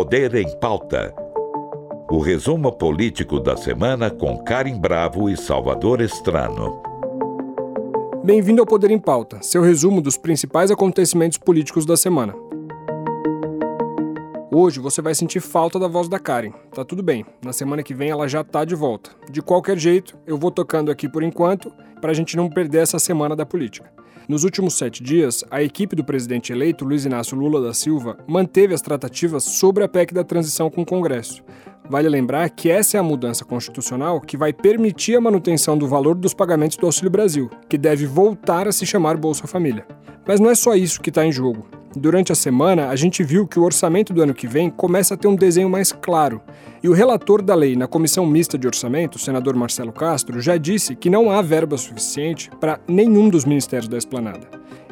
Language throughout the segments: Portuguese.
Poder em Pauta. O resumo político da semana com Karim Bravo e Salvador Estrano. Bem-vindo ao Poder em Pauta, seu resumo dos principais acontecimentos políticos da semana. Hoje você vai sentir falta da voz da Karen. Tá tudo bem, na semana que vem ela já tá de volta. De qualquer jeito, eu vou tocando aqui por enquanto, para a gente não perder essa semana da política. Nos últimos sete dias, a equipe do presidente eleito, Luiz Inácio Lula da Silva, manteve as tratativas sobre a PEC da transição com o Congresso. Vale lembrar que essa é a mudança constitucional que vai permitir a manutenção do valor dos pagamentos do Auxílio Brasil, que deve voltar a se chamar Bolsa Família. Mas não é só isso que está em jogo. Durante a semana, a gente viu que o orçamento do ano que vem começa a ter um desenho mais claro. E o relator da lei na Comissão Mista de Orçamento, o senador Marcelo Castro, já disse que não há verba suficiente para nenhum dos ministérios da esplanada.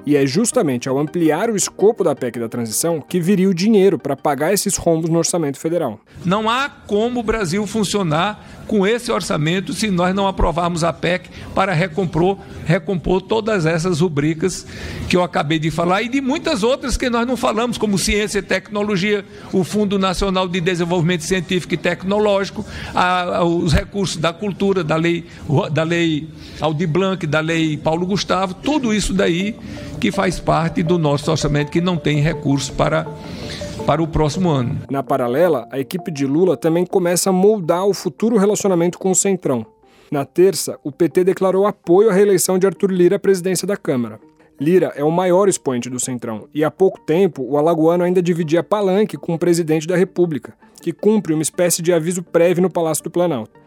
E é justamente ao ampliar o escopo da PEC da transição que viria o dinheiro para pagar esses rombos no orçamento federal. Não há como o Brasil funcionar com esse orçamento se nós não aprovarmos a PEC para recompor, recompor todas essas rubricas que eu acabei de falar e de muitas outras que nós não falamos, como ciência e tecnologia, o Fundo Nacional de Desenvolvimento Científico e Tecnológico, a, a, os recursos da cultura, da lei, da lei Aldi Blanc, da lei Paulo Gustavo, tudo isso daí que faz parte do nosso orçamento que não tem recursos para para o próximo ano. Na paralela, a equipe de Lula também começa a moldar o futuro relacionamento com o Centrão. Na terça, o PT declarou apoio à reeleição de Arthur Lira à presidência da Câmara. Lira é o maior expoente do Centrão e há pouco tempo o alagoano ainda dividia palanque com o presidente da República, que cumpre uma espécie de aviso prévio no Palácio do Planalto.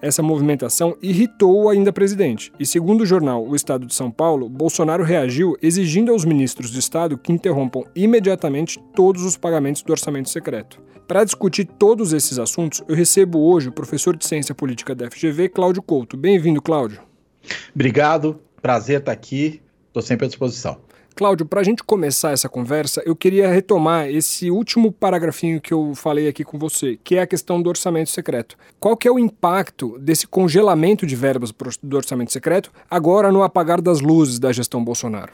Essa movimentação irritou o ainda presidente, e segundo o jornal O Estado de São Paulo, Bolsonaro reagiu exigindo aos ministros de Estado que interrompam imediatamente todos os pagamentos do orçamento secreto. Para discutir todos esses assuntos, eu recebo hoje o professor de Ciência Política da FGV, Cláudio Couto. Bem-vindo, Cláudio. Obrigado, prazer estar aqui, estou sempre à disposição. Cláudio, para a gente começar essa conversa, eu queria retomar esse último paragrafinho que eu falei aqui com você, que é a questão do orçamento secreto. Qual que é o impacto desse congelamento de verbas do orçamento secreto agora no apagar das luzes da gestão Bolsonaro?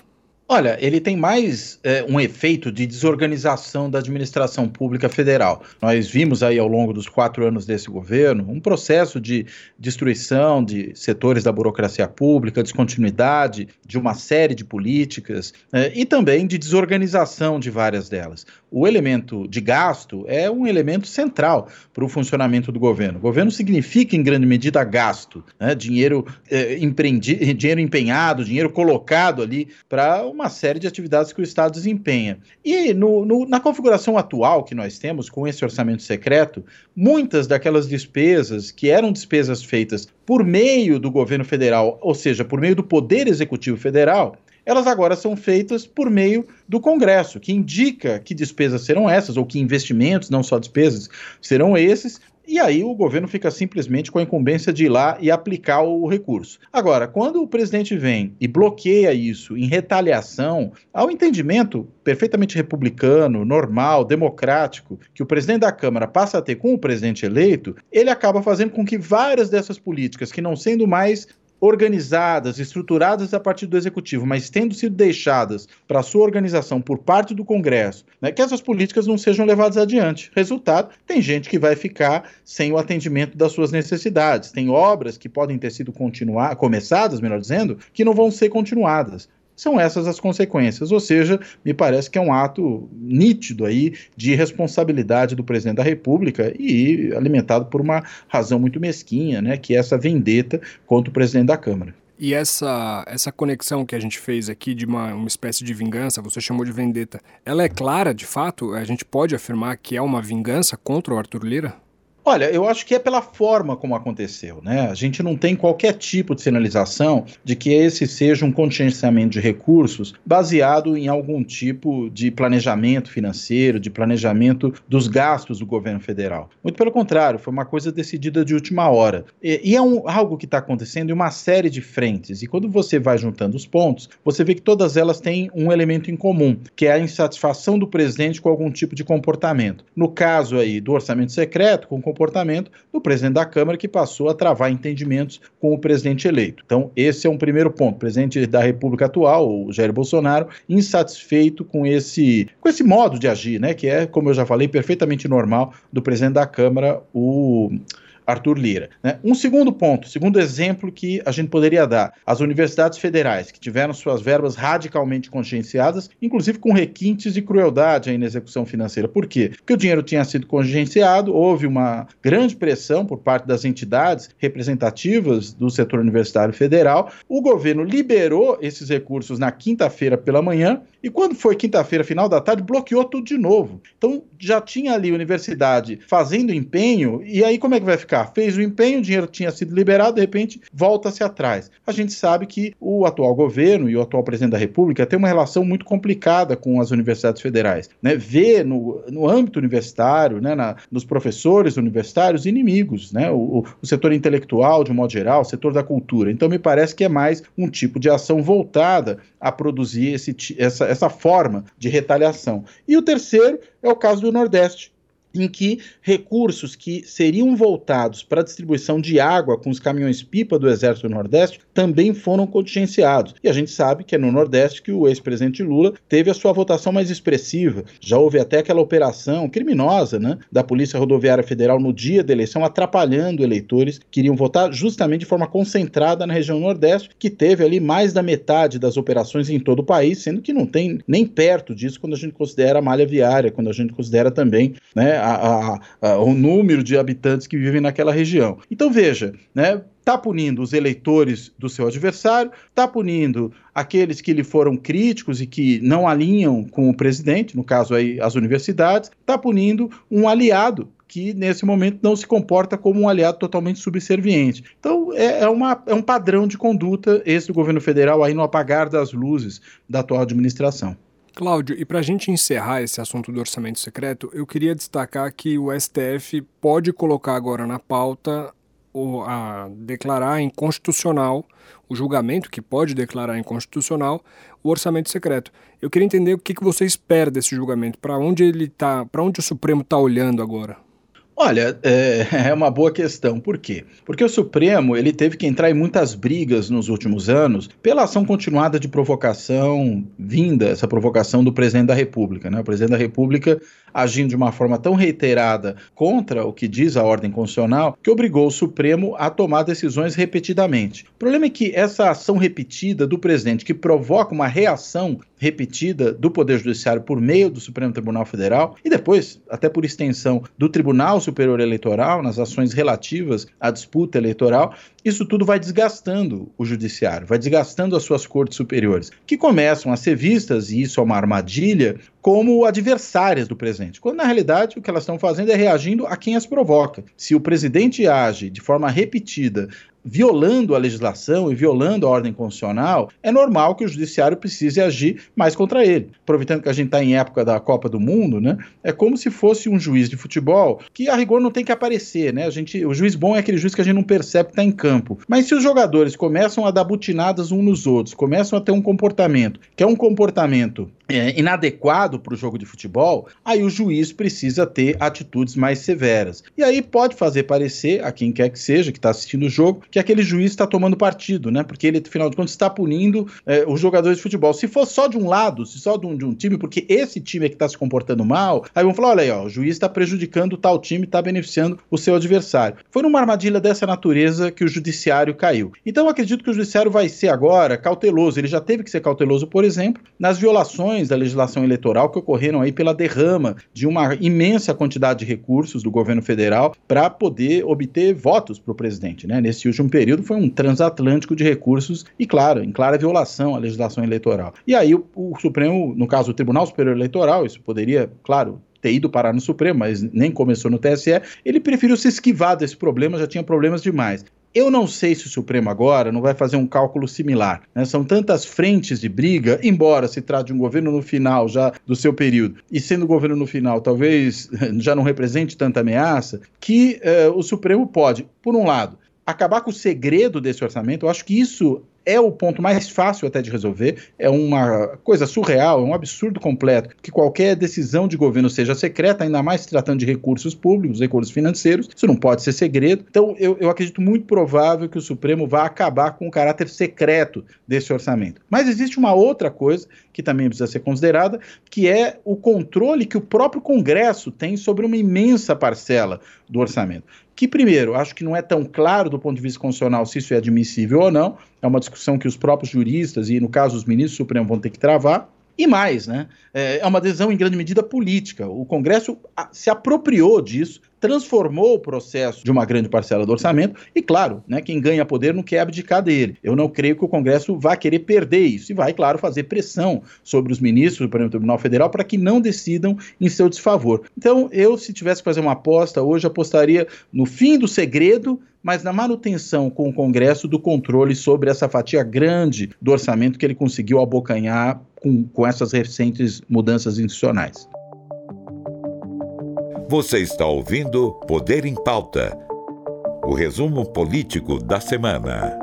Olha, ele tem mais é, um efeito de desorganização da administração pública federal. Nós vimos aí ao longo dos quatro anos desse governo um processo de destruição de setores da burocracia pública, descontinuidade de uma série de políticas é, e também de desorganização de várias delas. O elemento de gasto é um elemento central para o funcionamento do governo. O governo significa, em grande medida, gasto, né? dinheiro, é, empreendi, dinheiro empenhado, dinheiro colocado ali para uma uma série de atividades que o Estado desempenha. E no, no, na configuração atual que nós temos, com esse orçamento secreto, muitas daquelas despesas que eram despesas feitas por meio do governo federal, ou seja, por meio do Poder Executivo Federal, elas agora são feitas por meio do Congresso, que indica que despesas serão essas, ou que investimentos, não só despesas, serão esses, e aí o governo fica simplesmente com a incumbência de ir lá e aplicar o recurso. Agora, quando o presidente vem e bloqueia isso em retaliação ao entendimento perfeitamente republicano, normal, democrático, que o presidente da Câmara passa a ter com o presidente eleito, ele acaba fazendo com que várias dessas políticas, que não sendo mais organizadas, estruturadas a partir do executivo, mas tendo sido deixadas para sua organização por parte do Congresso, né, que essas políticas não sejam levadas adiante. Resultado, tem gente que vai ficar sem o atendimento das suas necessidades. Tem obras que podem ter sido continuar, começadas, melhor dizendo, que não vão ser continuadas são essas as consequências. Ou seja, me parece que é um ato nítido aí de responsabilidade do presidente da República e alimentado por uma razão muito mesquinha, né, que é essa vendeta contra o presidente da Câmara. E essa, essa conexão que a gente fez aqui de uma, uma espécie de vingança, você chamou de vendetta, ela é clara, de fato? A gente pode afirmar que é uma vingança contra o Arthur Lira? Olha, eu acho que é pela forma como aconteceu, né? A gente não tem qualquer tipo de sinalização de que esse seja um contingenciamento de recursos baseado em algum tipo de planejamento financeiro, de planejamento dos gastos do governo federal. Muito pelo contrário, foi uma coisa decidida de última hora. E, e é um, algo que está acontecendo em uma série de frentes. E quando você vai juntando os pontos, você vê que todas elas têm um elemento em comum, que é a insatisfação do presidente com algum tipo de comportamento. No caso aí do orçamento secreto, com comportamento do presidente da Câmara, que passou a travar entendimentos com o presidente eleito. Então, esse é um primeiro ponto. O presidente da República atual, o Jair Bolsonaro, insatisfeito com esse, com esse modo de agir, né, que é, como eu já falei, perfeitamente normal do presidente da Câmara, o Arthur Lira. Né? Um segundo ponto, segundo exemplo que a gente poderia dar: as universidades federais, que tiveram suas verbas radicalmente contingenciadas, inclusive com requintes de crueldade aí na execução financeira. Por quê? Porque o dinheiro tinha sido contingenciado, houve uma grande pressão por parte das entidades representativas do setor universitário federal, o governo liberou esses recursos na quinta-feira pela manhã, e quando foi quinta-feira, final da tarde, bloqueou tudo de novo. Então já tinha ali a universidade fazendo empenho, e aí como é que vai ficar? Fez o empenho, o dinheiro tinha sido liberado, de repente volta-se atrás. A gente sabe que o atual governo e o atual presidente da República tem uma relação muito complicada com as universidades federais. Né? Vê no, no âmbito universitário, né, na, nos professores universitários, inimigos, né? O, o, setor intelectual, de um modo geral, o setor da cultura. Então, me parece que é mais um tipo de ação voltada a produzir esse, essa, essa forma de retaliação. E o terceiro é o caso do Nordeste em que recursos que seriam voltados para a distribuição de água com os caminhões-pipa do Exército do Nordeste também foram contingenciados. E a gente sabe que é no Nordeste que o ex-presidente Lula teve a sua votação mais expressiva. Já houve até aquela operação criminosa né, da Polícia Rodoviária Federal no dia da eleição, atrapalhando eleitores que iriam votar justamente de forma concentrada na região Nordeste, que teve ali mais da metade das operações em todo o país, sendo que não tem nem perto disso quando a gente considera a malha viária, quando a gente considera também né, a, a, o número de habitantes que vivem naquela região. Então veja, né? Está punindo os eleitores do seu adversário, está punindo aqueles que lhe foram críticos e que não alinham com o presidente, no caso aí as universidades, está punindo um aliado que nesse momento não se comporta como um aliado totalmente subserviente. Então é, é, uma, é um padrão de conduta esse do governo federal aí no apagar das luzes da atual administração. Cláudio, e para a gente encerrar esse assunto do orçamento secreto, eu queria destacar que o STF pode colocar agora na pauta o, a declarar inconstitucional o julgamento que pode declarar inconstitucional o orçamento secreto. Eu queria entender o que, que você espera desse julgamento, para onde ele tá, para onde o Supremo está olhando agora. Olha, é, é, uma boa questão. Por quê? Porque o Supremo ele teve que entrar em muitas brigas nos últimos anos pela ação continuada de provocação vinda, essa provocação do presidente da República. Né? O presidente da República agindo de uma forma tão reiterada contra o que diz a ordem constitucional que obrigou o Supremo a tomar decisões repetidamente. O problema é que essa ação repetida do presidente, que provoca uma reação repetida do Poder Judiciário por meio do Supremo Tribunal Federal e depois, até por extensão, do Tribunal Superior Eleitoral, nas ações relativas à disputa eleitoral, isso tudo vai desgastando o judiciário, vai desgastando as suas cortes superiores, que começam a ser vistas, e isso é uma armadilha, como adversárias do presidente, quando na realidade o que elas estão fazendo é reagindo a quem as provoca. Se o presidente age de forma repetida violando a legislação e violando a ordem constitucional, é normal que o judiciário precise agir mais contra ele. Aproveitando que a gente está em época da Copa do Mundo, né? É como se fosse um juiz de futebol que a rigor não tem que aparecer, né? A gente, o juiz bom é aquele juiz que a gente não percebe que está em campo. Mas se os jogadores começam a dar butinadas uns nos outros, começam a ter um comportamento que é um comportamento é, inadequado para o jogo de futebol, aí o juiz precisa ter atitudes mais severas. E aí pode fazer parecer a quem quer que seja que está assistindo o jogo que aquele juiz está tomando partido, né? Porque ele, afinal de contas, está punindo é, os jogadores de futebol. Se for só de um lado, se só de um, de um time, porque esse time é que está se comportando mal, aí vão falar: olha aí, ó, o juiz está prejudicando tal time, está beneficiando o seu adversário. Foi numa armadilha dessa natureza que o judiciário caiu. Então, acredito que o judiciário vai ser agora cauteloso. Ele já teve que ser cauteloso, por exemplo, nas violações da legislação eleitoral que ocorreram aí pela derrama de uma imensa quantidade de recursos do governo federal para poder obter votos para o presidente, né? Nesse último último período foi um transatlântico de recursos e, claro, em clara violação à legislação eleitoral. E aí o, o Supremo, no caso o Tribunal Superior Eleitoral, isso poderia, claro, ter ido parar no Supremo, mas nem começou no TSE, ele preferiu se esquivar desse problema, já tinha problemas demais. Eu não sei se o Supremo agora não vai fazer um cálculo similar. Né? São tantas frentes de briga, embora se trate de um governo no final já do seu período, e sendo governo no final talvez já não represente tanta ameaça, que uh, o Supremo pode, por um lado, acabar com o segredo desse orçamento, eu acho que isso é o ponto mais fácil até de resolver, é uma coisa surreal, é um absurdo completo que qualquer decisão de governo seja secreta, ainda mais se tratando de recursos públicos, recursos financeiros, isso não pode ser segredo. Então, eu, eu acredito muito provável que o Supremo vá acabar com o caráter secreto desse orçamento. Mas existe uma outra coisa que também precisa ser considerada, que é o controle que o próprio Congresso tem sobre uma imensa parcela do orçamento que, primeiro, acho que não é tão claro do ponto de vista constitucional se isso é admissível ou não, é uma discussão que os próprios juristas e, no caso, os ministros do Supremo vão ter que travar. E mais, né? É, é uma decisão em grande medida política. O Congresso se apropriou disso, transformou o processo de uma grande parcela do orçamento e, claro, né, quem ganha poder não quer abdicar dele. Eu não creio que o Congresso vá querer perder isso e vai, claro, fazer pressão sobre os ministros do Tribunal Federal para que não decidam em seu desfavor. Então, eu, se tivesse que fazer uma aposta hoje, apostaria no fim do segredo mas na manutenção com o Congresso do controle sobre essa fatia grande do orçamento que ele conseguiu abocanhar com, com essas recentes mudanças institucionais. Você está ouvindo Poder em Pauta o resumo político da semana.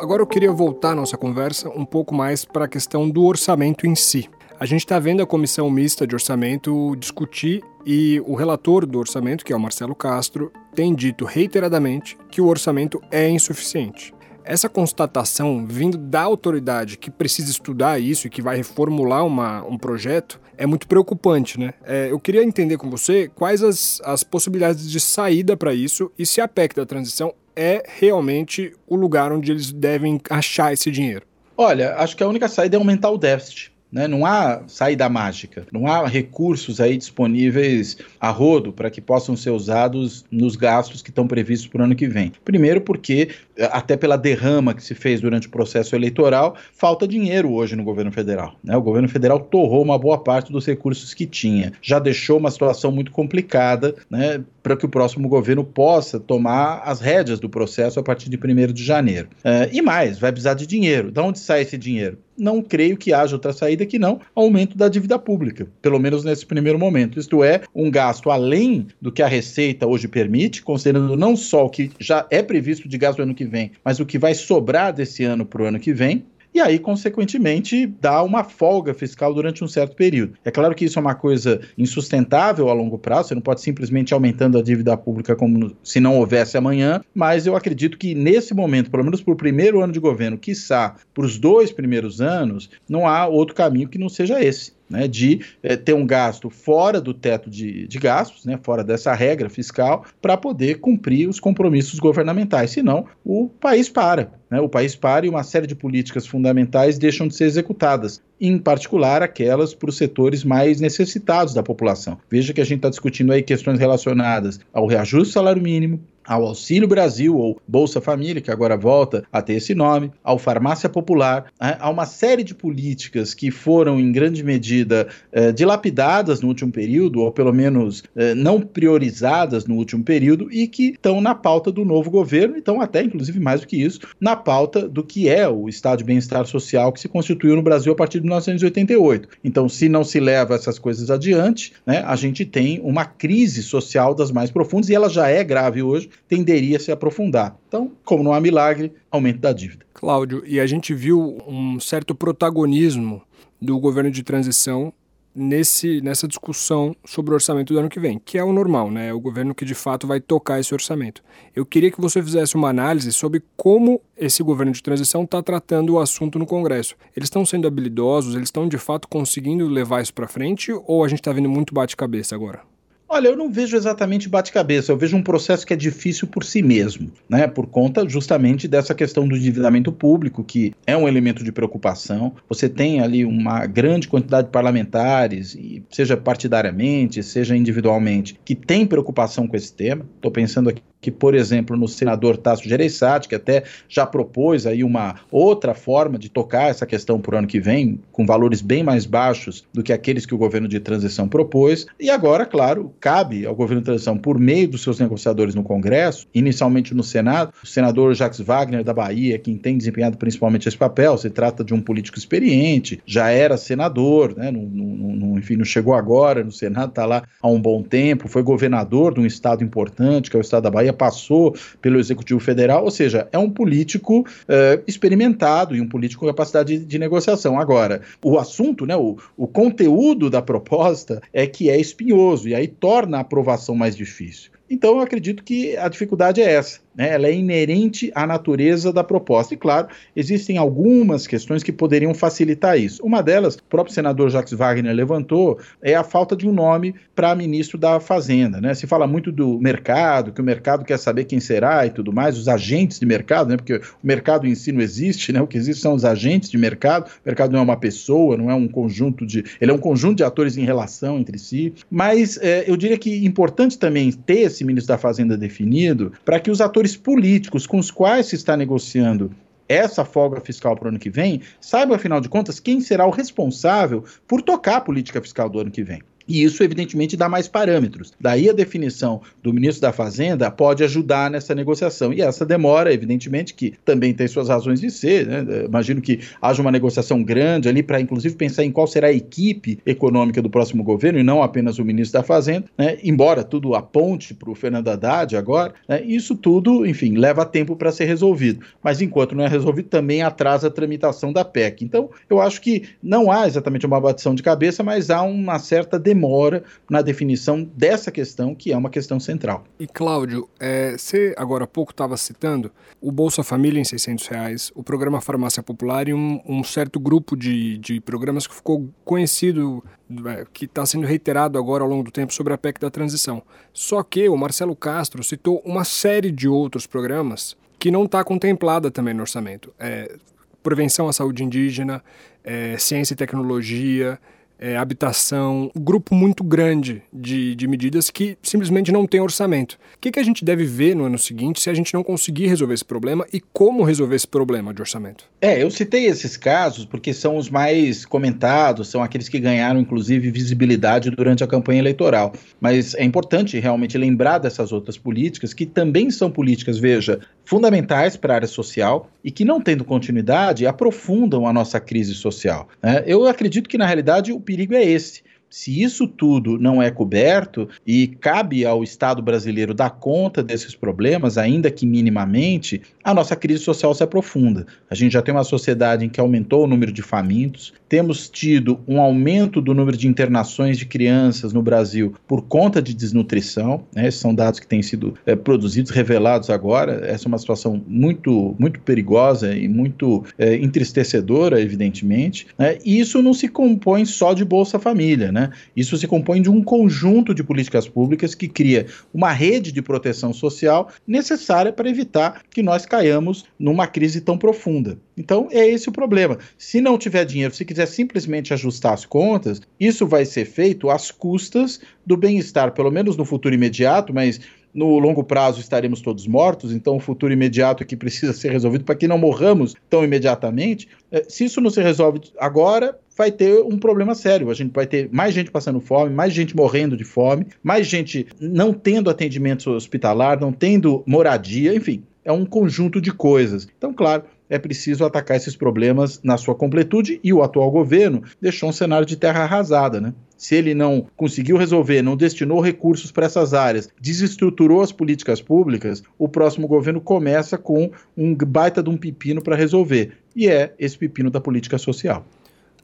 Agora eu queria voltar nossa conversa um pouco mais para a questão do orçamento em si. A gente está vendo a comissão mista de orçamento discutir e o relator do orçamento, que é o Marcelo Castro, tem dito reiteradamente que o orçamento é insuficiente. Essa constatação vindo da autoridade que precisa estudar isso e que vai reformular uma, um projeto é muito preocupante, né? É, eu queria entender com você quais as, as possibilidades de saída para isso e se a PEC da transição é realmente o lugar onde eles devem achar esse dinheiro. Olha, acho que a única saída é aumentar o déficit. Né? Não há saída mágica, não há recursos aí disponíveis a rodo para que possam ser usados nos gastos que estão previstos para o ano que vem. Primeiro, porque, até pela derrama que se fez durante o processo eleitoral, falta dinheiro hoje no governo federal. Né? O governo federal torrou uma boa parte dos recursos que tinha, já deixou uma situação muito complicada né, para que o próximo governo possa tomar as rédeas do processo a partir de 1 de janeiro. Uh, e mais, vai precisar de dinheiro. De onde sai esse dinheiro? Não creio que haja outra saída que não aumento da dívida pública, pelo menos nesse primeiro momento. Isto é, um gasto além do que a Receita hoje permite, considerando não só o que já é previsto de gasto no ano que vem, mas o que vai sobrar desse ano para o ano que vem e aí, consequentemente, dá uma folga fiscal durante um certo período. É claro que isso é uma coisa insustentável a longo prazo, você não pode simplesmente aumentando a dívida pública como se não houvesse amanhã, mas eu acredito que nesse momento, pelo menos para o primeiro ano de governo, quiçá para os dois primeiros anos, não há outro caminho que não seja esse né, de é, ter um gasto fora do teto de, de gastos, né, fora dessa regra fiscal, para poder cumprir os compromissos governamentais. Senão, o país para. Né, o país para e uma série de políticas fundamentais deixam de ser executadas, em particular aquelas para os setores mais necessitados da população. Veja que a gente está discutindo aí questões relacionadas ao reajuste do salário mínimo, ao Auxílio Brasil ou Bolsa Família, que agora volta a ter esse nome, ao Farmácia Popular, né, a uma série de políticas que foram, em grande medida, eh, dilapidadas no último período, ou pelo menos eh, não priorizadas no último período, e que estão na pauta do novo governo, então até, inclusive, mais do que isso, na pauta do que é o Estado de Bem-Estar Social que se constituiu no Brasil a partir de 1988. Então, se não se leva essas coisas adiante, né, a gente tem uma crise social das mais profundas, e ela já é grave hoje, tenderia a se aprofundar. Então, como não há milagre, aumento da dívida. Cláudio, e a gente viu um certo protagonismo do governo de transição nesse, nessa discussão sobre o orçamento do ano que vem, que é o normal, né? É o governo que de fato vai tocar esse orçamento. Eu queria que você fizesse uma análise sobre como esse governo de transição está tratando o assunto no Congresso. Eles estão sendo habilidosos, eles estão de fato conseguindo levar isso para frente ou a gente está vendo muito bate-cabeça agora? Olha, eu não vejo exatamente bate-cabeça, eu vejo um processo que é difícil por si mesmo, né? Por conta justamente dessa questão do endividamento público, que é um elemento de preocupação. Você tem ali uma grande quantidade de parlamentares, seja partidariamente, seja individualmente, que tem preocupação com esse tema. Estou pensando aqui que, por exemplo, no senador Tasso Gereissati, que até já propôs aí uma outra forma de tocar essa questão para o ano que vem, com valores bem mais baixos do que aqueles que o governo de transição propôs. E agora, claro, cabe ao governo de transição, por meio dos seus negociadores no Congresso, inicialmente no Senado, o senador Jacques Wagner da Bahia, quem tem desempenhado principalmente esse papel, se trata de um político experiente, já era senador, né, não, enfim, não chegou agora no Senado, está lá há um bom tempo, foi governador de um estado importante, que é o estado da Bahia, passou pelo Executivo Federal, ou seja, é um político é, experimentado e um político com capacidade de, de negociação. Agora, o assunto, né, o, o conteúdo da proposta é que é espinhoso, e aí torna a aprovação mais difícil. Então, eu acredito que a dificuldade é essa né, ela é inerente à natureza da proposta. E, claro, existem algumas questões que poderiam facilitar isso. Uma delas, o próprio senador Jacques Wagner levantou, é a falta de um nome para ministro da Fazenda. Né? Se fala muito do mercado, que o mercado quer saber quem será e tudo mais, os agentes de mercado, né? porque o mercado em si não existe, né? o que existe são os agentes de mercado. O mercado não é uma pessoa, não é um conjunto de. Ele é um conjunto de atores em relação entre si. Mas é, eu diria que é importante também ter esse ministro da Fazenda definido para que os atores atores políticos com os quais se está negociando essa folga fiscal para o ano que vem, saiba, afinal de contas, quem será o responsável por tocar a política fiscal do ano que vem. E isso, evidentemente, dá mais parâmetros. Daí a definição do ministro da Fazenda pode ajudar nessa negociação. E essa demora, evidentemente, que também tem suas razões de ser. Né? Imagino que haja uma negociação grande ali para, inclusive, pensar em qual será a equipe econômica do próximo governo e não apenas o ministro da Fazenda. Né? Embora tudo aponte para o Fernando Haddad agora, né? isso tudo, enfim, leva tempo para ser resolvido. Mas enquanto não é resolvido, também atrasa a tramitação da PEC. Então, eu acho que não há exatamente uma batição de cabeça, mas há uma certa demora demora na definição dessa questão, que é uma questão central. E Cláudio, é, você agora há pouco estava citando o Bolsa Família em 600 reais, o programa Farmácia Popular e um, um certo grupo de, de programas que ficou conhecido, é, que está sendo reiterado agora ao longo do tempo sobre a PEC da transição. Só que o Marcelo Castro citou uma série de outros programas que não está contemplada também no orçamento. É, prevenção à saúde indígena, é, ciência e tecnologia, é, habitação, um grupo muito grande de, de medidas que simplesmente não tem orçamento. O que, que a gente deve ver no ano seguinte se a gente não conseguir resolver esse problema e como resolver esse problema de orçamento? É, eu citei esses casos porque são os mais comentados, são aqueles que ganharam, inclusive, visibilidade durante a campanha eleitoral. Mas é importante realmente lembrar dessas outras políticas, que também são políticas, veja, fundamentais para a área social e que, não tendo continuidade, aprofundam a nossa crise social. Né? Eu acredito que, na realidade, o perigo é esse. Se isso tudo não é coberto e cabe ao Estado brasileiro dar conta desses problemas, ainda que minimamente, a nossa crise social se aprofunda. A gente já tem uma sociedade em que aumentou o número de famintos, temos tido um aumento do número de internações de crianças no Brasil por conta de desnutrição. Né? São dados que têm sido é, produzidos, revelados agora. Essa é uma situação muito, muito perigosa e muito é, entristecedora, evidentemente. Né? E isso não se compõe só de Bolsa Família. Né? Isso se compõe de um conjunto de políticas públicas que cria uma rede de proteção social necessária para evitar que nós caiamos numa crise tão profunda. Então, é esse o problema. Se não tiver dinheiro, se quiser simplesmente ajustar as contas, isso vai ser feito às custas do bem-estar, pelo menos no futuro imediato, mas no longo prazo estaremos todos mortos, então o futuro imediato aqui precisa ser resolvido para que não morramos tão imediatamente. É, se isso não se resolve agora, vai ter um problema sério. A gente vai ter mais gente passando fome, mais gente morrendo de fome, mais gente não tendo atendimento hospitalar, não tendo moradia, enfim, é um conjunto de coisas. Então, claro, é preciso atacar esses problemas na sua completude e o atual governo deixou um cenário de terra arrasada, né? Se ele não conseguiu resolver, não destinou recursos para essas áreas, desestruturou as políticas públicas, o próximo governo começa com um baita de um pepino para resolver. E é esse pepino da política social.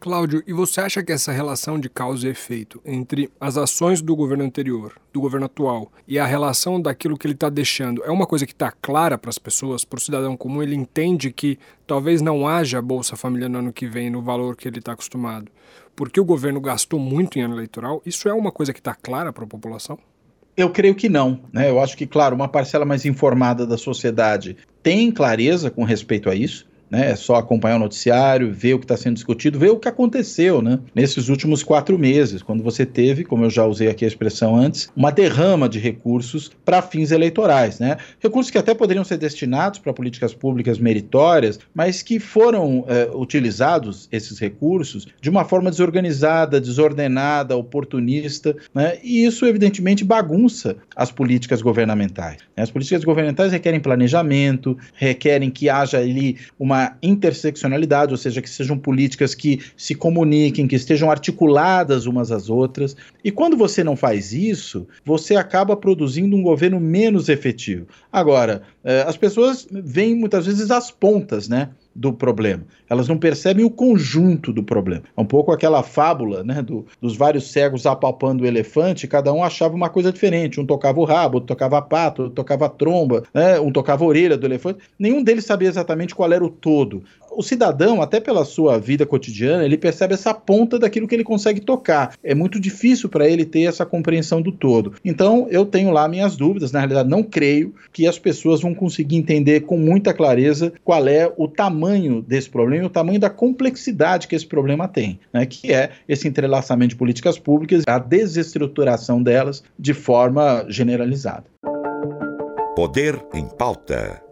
Cláudio, e você acha que essa relação de causa e efeito entre as ações do governo anterior, do governo atual, e a relação daquilo que ele está deixando é uma coisa que está clara para as pessoas, para o cidadão comum? Ele entende que talvez não haja Bolsa Família no ano que vem no valor que ele está acostumado, porque o governo gastou muito em ano eleitoral? Isso é uma coisa que está clara para a população? Eu creio que não. Né? Eu acho que, claro, uma parcela mais informada da sociedade tem clareza com respeito a isso né? É só acompanhar o noticiário, ver o que está sendo discutido, ver o que aconteceu, né? Nesses últimos quatro meses, quando você teve, como eu já usei aqui a expressão antes, uma derrama de recursos para fins eleitorais, né? Recursos que até poderiam ser destinados para políticas públicas meritórias, mas que foram é, utilizados esses recursos de uma forma desorganizada, desordenada, oportunista, né? E isso evidentemente bagunça as políticas governamentais. Né? As políticas governamentais requerem planejamento, requerem que haja ali uma interseccionalidade, ou seja, que sejam políticas que se comuniquem, que estejam articuladas umas às outras. E quando você não faz isso, você acaba produzindo um governo menos efetivo. Agora, eh, as pessoas veem muitas vezes as pontas, né? Do problema. Elas não percebem o conjunto do problema. É um pouco aquela fábula né, do, dos vários cegos apalpando o elefante, cada um achava uma coisa diferente. Um tocava o rabo, outro tocava a pata, outro tocava a tromba, né, um tocava a orelha do elefante. Nenhum deles sabia exatamente qual era o todo o cidadão, até pela sua vida cotidiana, ele percebe essa ponta daquilo que ele consegue tocar. É muito difícil para ele ter essa compreensão do todo. Então, eu tenho lá minhas dúvidas. Na realidade, não creio que as pessoas vão conseguir entender com muita clareza qual é o tamanho desse problema e o tamanho da complexidade que esse problema tem, né? que é esse entrelaçamento de políticas públicas, a desestruturação delas de forma generalizada. Poder em pauta.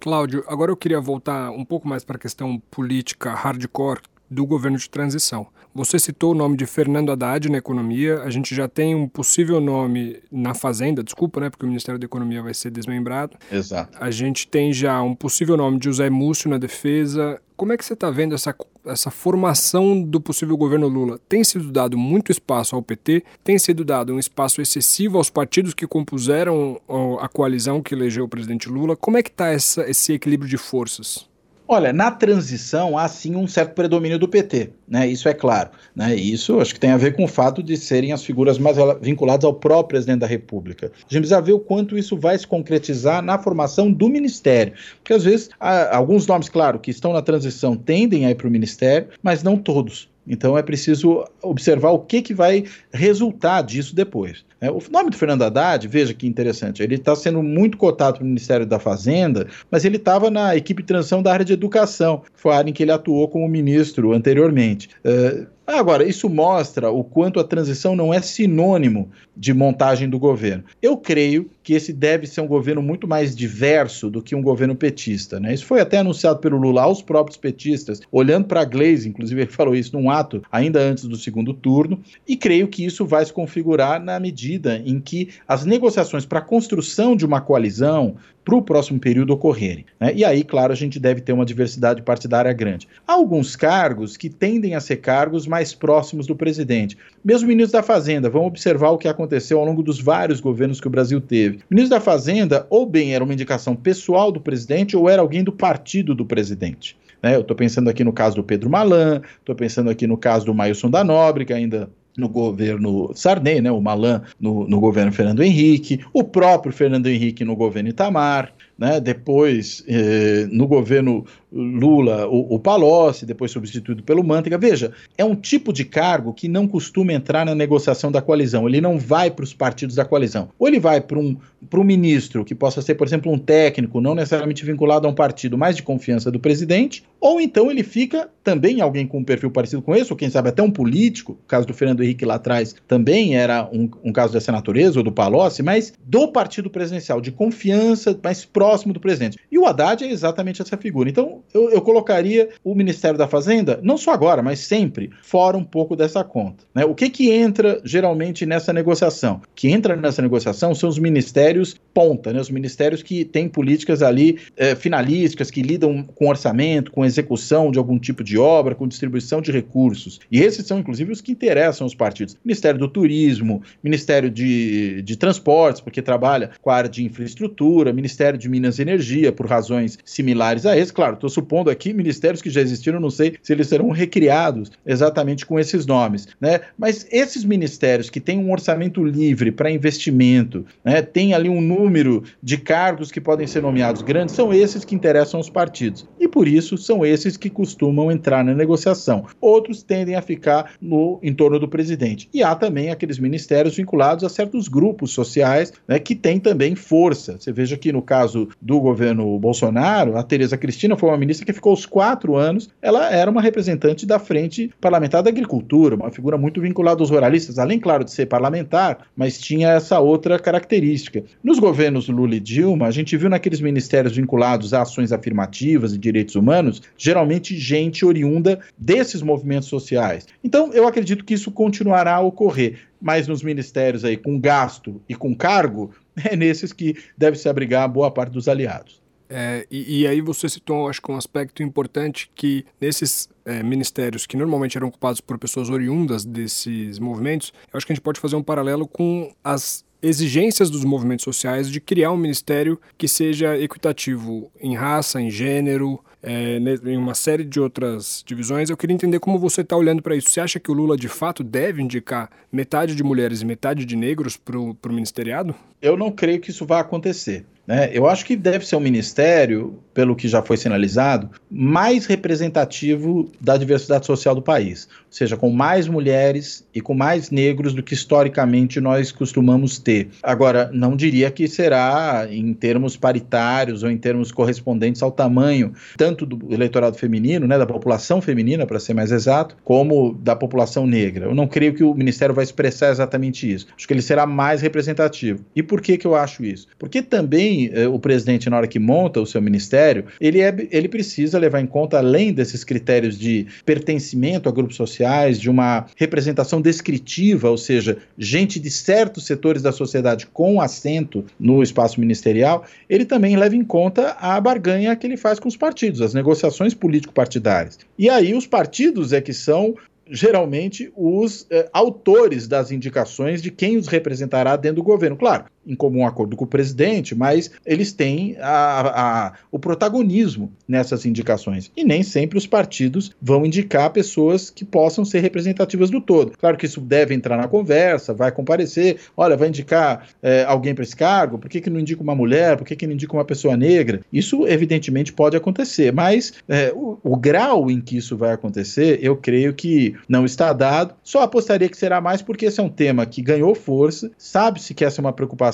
Cláudio, agora eu queria voltar um pouco mais para a questão política hardcore do governo de transição. Você citou o nome de Fernando Haddad na economia, a gente já tem um possível nome na Fazenda, desculpa, né, porque o Ministério da Economia vai ser desmembrado. Exato. A gente tem já um possível nome de José Múcio na defesa. Como é que você está vendo essa, essa formação do possível governo Lula? Tem sido dado muito espaço ao PT? Tem sido dado um espaço excessivo aos partidos que compuseram a coalizão que elegeu o presidente Lula? Como é que está esse equilíbrio de forças? Olha, na transição há sim um certo predomínio do PT, né? Isso é claro. Né? Isso acho que tem a ver com o fato de serem as figuras mais vinculadas ao próprio presidente da República. A gente precisa ver o quanto isso vai se concretizar na formação do ministério. Porque às vezes alguns nomes, claro, que estão na transição tendem a ir para o ministério, mas não todos. Então é preciso observar o que, que vai resultar disso depois. É, o nome do Fernando Haddad, veja que interessante, ele está sendo muito cotado para o Ministério da Fazenda, mas ele estava na equipe de transição da área de educação, que foi a área em que ele atuou como ministro anteriormente. Uh, Agora, isso mostra o quanto a transição não é sinônimo de montagem do governo. Eu creio que esse deve ser um governo muito mais diverso do que um governo petista. Né? Isso foi até anunciado pelo Lula aos próprios petistas, olhando para a Glaze, inclusive ele falou isso num ato ainda antes do segundo turno, e creio que isso vai se configurar na medida em que as negociações para a construção de uma coalizão para o próximo período ocorrerem. Né? E aí, claro, a gente deve ter uma diversidade partidária grande. Há alguns cargos que tendem a ser cargos mais próximos do presidente. Mesmo ministro da Fazenda, vamos observar o que aconteceu ao longo dos vários governos que o Brasil teve. O ministro da Fazenda, ou bem era uma indicação pessoal do presidente, ou era alguém do partido do presidente. Né? Eu estou pensando aqui no caso do Pedro Malan, estou pensando aqui no caso do Mailson da Nobre, que ainda no governo Sarney, né, o Malan no, no governo Fernando Henrique, o próprio Fernando Henrique no governo Itamar, né? depois eh, no governo Lula o, o Palocci, depois substituído pelo Manteiga. Veja, é um tipo de cargo que não costuma entrar na negociação da coalizão, ele não vai para os partidos da coalizão. Ou ele vai para um, um ministro, que possa ser, por exemplo, um técnico, não necessariamente vinculado a um partido, mais de confiança do presidente, ou então ele fica também alguém com um perfil parecido com esse, ou quem sabe até um político, o caso do Fernando Henrique lá atrás também era um, um caso dessa natureza, ou do Palocci, mas do partido presidencial, de confiança mais próximo do presidente. E o Haddad é exatamente essa figura. Então, eu, eu colocaria o Ministério da Fazenda, não só agora, mas sempre, fora um pouco dessa conta. Né? O que, que entra geralmente nessa negociação? O que entra nessa negociação são os ministérios ponta, né? os ministérios que têm políticas ali é, finalísticas, que lidam com orçamento, com execução de algum tipo de obra, com distribuição de recursos. E esses são, inclusive, os que interessam os partidos. Ministério do Turismo, Ministério de, de Transportes, porque trabalha com a área de infraestrutura, Ministério de Minas e Energia, por razões similares a esse. Claro, estou supondo aqui ministérios que já existiram, não sei se eles serão recriados exatamente com esses nomes, né? Mas esses ministérios que têm um orçamento livre para investimento, né, tem ali um número de cargos que podem ser nomeados grandes, são esses que interessam aos partidos. E por isso são esses que costumam entrar na negociação. Outros tendem a ficar no entorno do presidente. E há também aqueles ministérios vinculados a certos grupos sociais né, que têm também força. Você veja que no caso do governo Bolsonaro, a Tereza Cristina foi uma ministra que ficou os quatro anos, ela era uma representante da Frente Parlamentar da Agricultura, uma figura muito vinculada aos ruralistas, além, claro, de ser parlamentar, mas tinha essa outra característica. Nos governos Lula e Dilma, a gente viu naqueles ministérios vinculados a ações afirmativas e direitos humanos, geralmente gente oriunda desses movimentos sociais. Então, eu acredito que isso continuará a ocorrer mas nos ministérios aí com gasto e com cargo, é nesses que deve se abrigar boa parte dos aliados. É, e, e, aí você citou, acho que um aspecto importante que nesses é, ministérios que normalmente eram ocupados por pessoas oriundas desses movimentos, eu acho que a gente pode fazer um paralelo com as exigências dos movimentos sociais de criar um ministério que seja equitativo em raça, em gênero, é, em uma série de outras divisões. Eu queria entender como você está olhando para isso. Você acha que o Lula de fato deve indicar metade de mulheres e metade de negros para o ministeriado? Eu não creio que isso vá acontecer. Né? Eu acho que deve ser um ministério, pelo que já foi sinalizado, mais representativo da diversidade social do país, seja, com mais mulheres e com mais negros do que historicamente nós costumamos ter. Agora, não diria que será em termos paritários ou em termos correspondentes ao tamanho tanto do eleitorado feminino, né, da população feminina, para ser mais exato, como da população negra. Eu não creio que o ministério vai expressar exatamente isso. Acho que ele será mais representativo. E por que, que eu acho isso? Porque também eh, o presidente, na hora que monta o seu ministério, ele, é, ele precisa levar em conta, além desses critérios de pertencimento a grupos sociais, de uma representação descritiva, ou seja, gente de certos setores da sociedade com assento no espaço ministerial, ele também leva em conta a barganha que ele faz com os partidos, as negociações político-partidárias. E aí os partidos é que são geralmente os eh, autores das indicações de quem os representará dentro do governo. Claro, em comum acordo com o presidente, mas eles têm a, a, o protagonismo nessas indicações. E nem sempre os partidos vão indicar pessoas que possam ser representativas do todo. Claro que isso deve entrar na conversa, vai comparecer, olha, vai indicar é, alguém para esse cargo, por que, que não indica uma mulher, por que, que não indica uma pessoa negra? Isso, evidentemente, pode acontecer, mas é, o, o grau em que isso vai acontecer, eu creio que não está dado. Só apostaria que será mais porque esse é um tema que ganhou força, sabe-se que essa é uma preocupação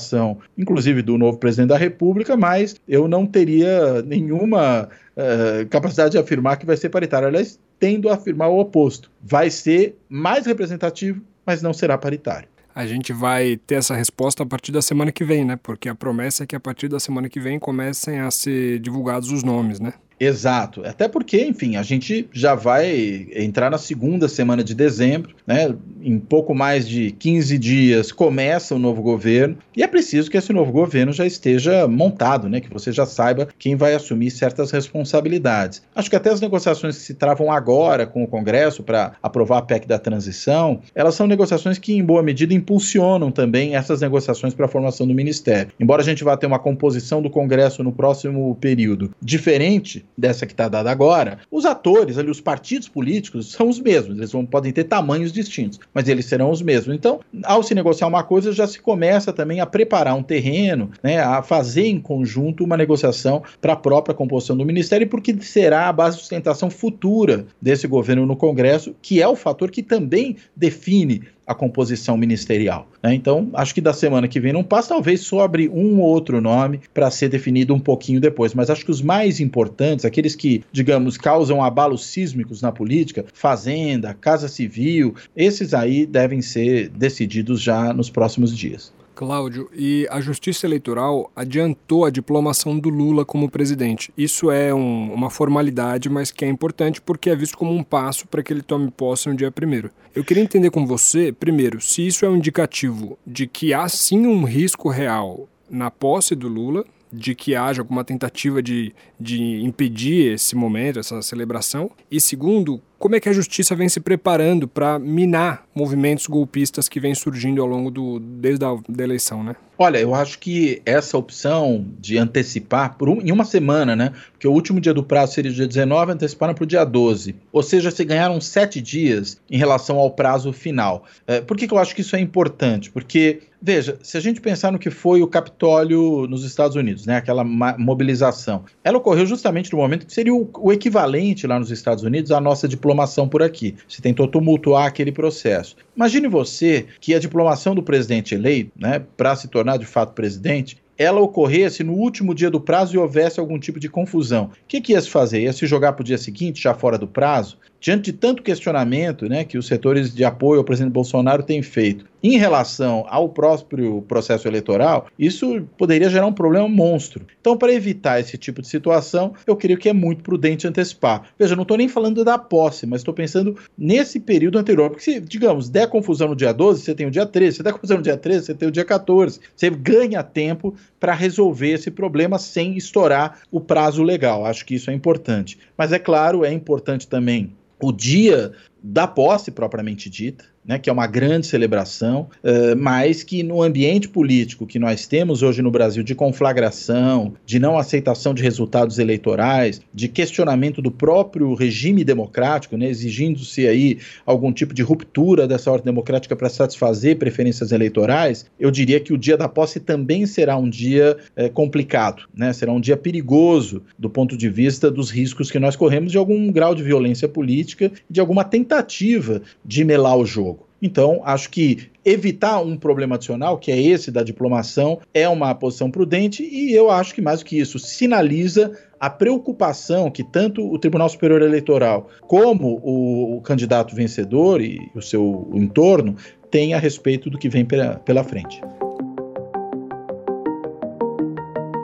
inclusive do novo presidente da República, mas eu não teria nenhuma uh, capacidade de afirmar que vai ser paritário. Aliás, tendo a afirmar o oposto. Vai ser mais representativo, mas não será paritário a gente vai ter essa resposta a partir da semana que vem, né? Porque a promessa é que a partir da semana que vem comecem a ser divulgados os nomes, né? Exato. Até porque, enfim, a gente já vai entrar na segunda semana de dezembro, né? Em pouco mais de 15 dias começa o novo governo e é preciso que esse novo governo já esteja montado, né? Que você já saiba quem vai assumir certas responsabilidades. Acho que até as negociações que se travam agora com o Congresso para aprovar a PEC da transição, elas são negociações que, em boa medida, impulsionam também essas negociações para a formação do ministério. Embora a gente vá ter uma composição do Congresso no próximo período diferente dessa que está dada agora, os atores ali, os partidos políticos são os mesmos, eles vão, podem ter tamanhos distintos, mas eles serão os mesmos. Então, ao se negociar uma coisa, já se começa também a preparar um terreno, né, a fazer em conjunto uma negociação para a própria composição do ministério, porque será a base de sustentação futura desse governo no Congresso, que é o fator que também define a composição ministerial. Né? Então, acho que da semana que vem não passa, talvez sobre um ou outro nome para ser definido um pouquinho depois, mas acho que os mais importantes, aqueles que, digamos, causam abalos sísmicos na política, Fazenda, Casa Civil, esses aí devem ser decididos já nos próximos dias. Cláudio, e a Justiça Eleitoral adiantou a diplomação do Lula como presidente. Isso é um, uma formalidade, mas que é importante porque é visto como um passo para que ele tome posse no dia primeiro. Eu queria entender com você, primeiro, se isso é um indicativo de que há sim um risco real na posse do Lula, de que haja alguma tentativa de, de impedir esse momento, essa celebração. E segundo, como é que a justiça vem se preparando para minar movimentos golpistas que vêm surgindo ao longo do desde a da eleição, né? Olha, eu acho que essa opção de antecipar por um, em uma semana, né? Porque o último dia do prazo seria o dia 19, anteciparam para o dia 12. Ou seja, se ganharam sete dias em relação ao prazo final. É, por que, que eu acho que isso é importante? Porque Veja, se a gente pensar no que foi o Capitólio nos Estados Unidos, né, aquela mobilização, ela ocorreu justamente no momento que seria o, o, equivalente lá nos Estados Unidos à nossa diplomação por aqui. Se tentou tumultuar aquele processo. Imagine você que a diplomação do presidente eleito, né, para se tornar de fato presidente, ela ocorresse no último dia do prazo e houvesse algum tipo de confusão. O que, que ia se fazer? Ia se jogar para o dia seguinte, já fora do prazo? Diante de tanto questionamento né, que os setores de apoio ao presidente Bolsonaro têm feito, Em relação ao próprio processo eleitoral, isso poderia gerar um problema monstro. Então, para evitar esse tipo de situação, eu creio que é muito prudente antecipar. Veja, não estou nem falando da posse, mas estou pensando nesse período anterior. Porque se, digamos, der confusão no dia 12, você tem o dia 13. Se der confusão no dia 13, você tem o dia 14. Você ganha tempo para resolver esse problema sem estourar o prazo legal. Acho que isso é importante. Mas é claro, é importante também o dia da posse propriamente dita né, que é uma grande celebração, uh, mas que no ambiente político que nós temos hoje no Brasil de conflagração, de não aceitação de resultados eleitorais, de questionamento do próprio regime democrático, né, exigindo-se aí algum tipo de ruptura dessa ordem democrática para satisfazer preferências eleitorais, eu diria que o dia da posse também será um dia é, complicado, né, será um dia perigoso do ponto de vista dos riscos que nós corremos de algum grau de violência política de alguma tentativa de melar o jogo. Então, acho que evitar um problema adicional, que é esse da diplomação, é uma posição prudente e eu acho que mais do que isso sinaliza a preocupação que tanto o Tribunal Superior Eleitoral como o, o candidato vencedor e o seu entorno têm a respeito do que vem pela, pela frente.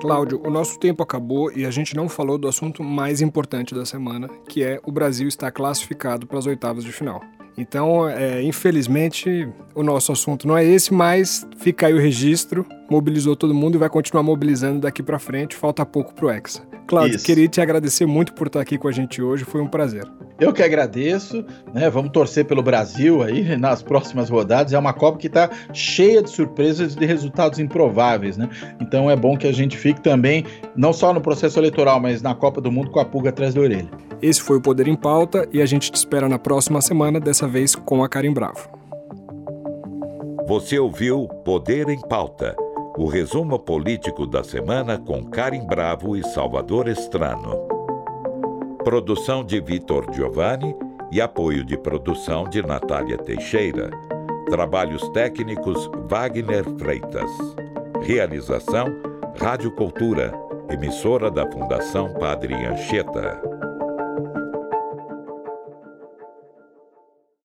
Cláudio, o nosso tempo acabou e a gente não falou do assunto mais importante da semana, que é o Brasil está classificado para as oitavas de final. Então, é, infelizmente, o nosso assunto não é esse, mas fica aí o registro, mobilizou todo mundo e vai continuar mobilizando daqui para frente, falta pouco pro Hexa. Cláudio, Isso. queria te agradecer muito por estar aqui com a gente hoje, foi um prazer. Eu que agradeço, né? Vamos torcer pelo Brasil aí nas próximas rodadas. É uma Copa que está cheia de surpresas e de resultados improváveis, né? Então é bom que a gente fique também, não só no processo eleitoral, mas na Copa do Mundo com a pulga atrás da orelha. Esse foi o Poder em Pauta e a gente te espera na próxima semana, dessa vez com a Karim Bravo. Você ouviu Poder em Pauta, o resumo político da semana com Karim Bravo e Salvador Estrano. Produção de Vitor Giovanni e apoio de produção de Natália Teixeira. Trabalhos técnicos Wagner Freitas. Realização Rádio Cultura, emissora da Fundação Padre Anchieta.